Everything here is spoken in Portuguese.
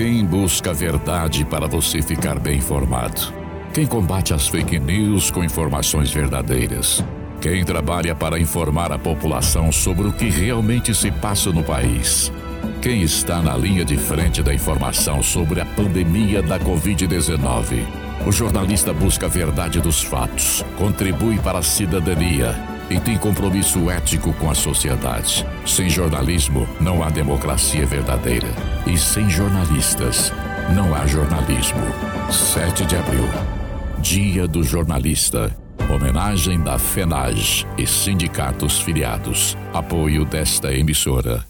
Quem busca a verdade para você ficar bem informado? Quem combate as fake news com informações verdadeiras? Quem trabalha para informar a população sobre o que realmente se passa no país? Quem está na linha de frente da informação sobre a pandemia da Covid-19? O jornalista busca a verdade dos fatos, contribui para a cidadania e tem compromisso ético com a sociedade. Sem jornalismo, não há democracia verdadeira. E sem jornalistas, não há jornalismo. 7 de abril, Dia do Jornalista. Homenagem da FENAGE e sindicatos filiados. Apoio desta emissora.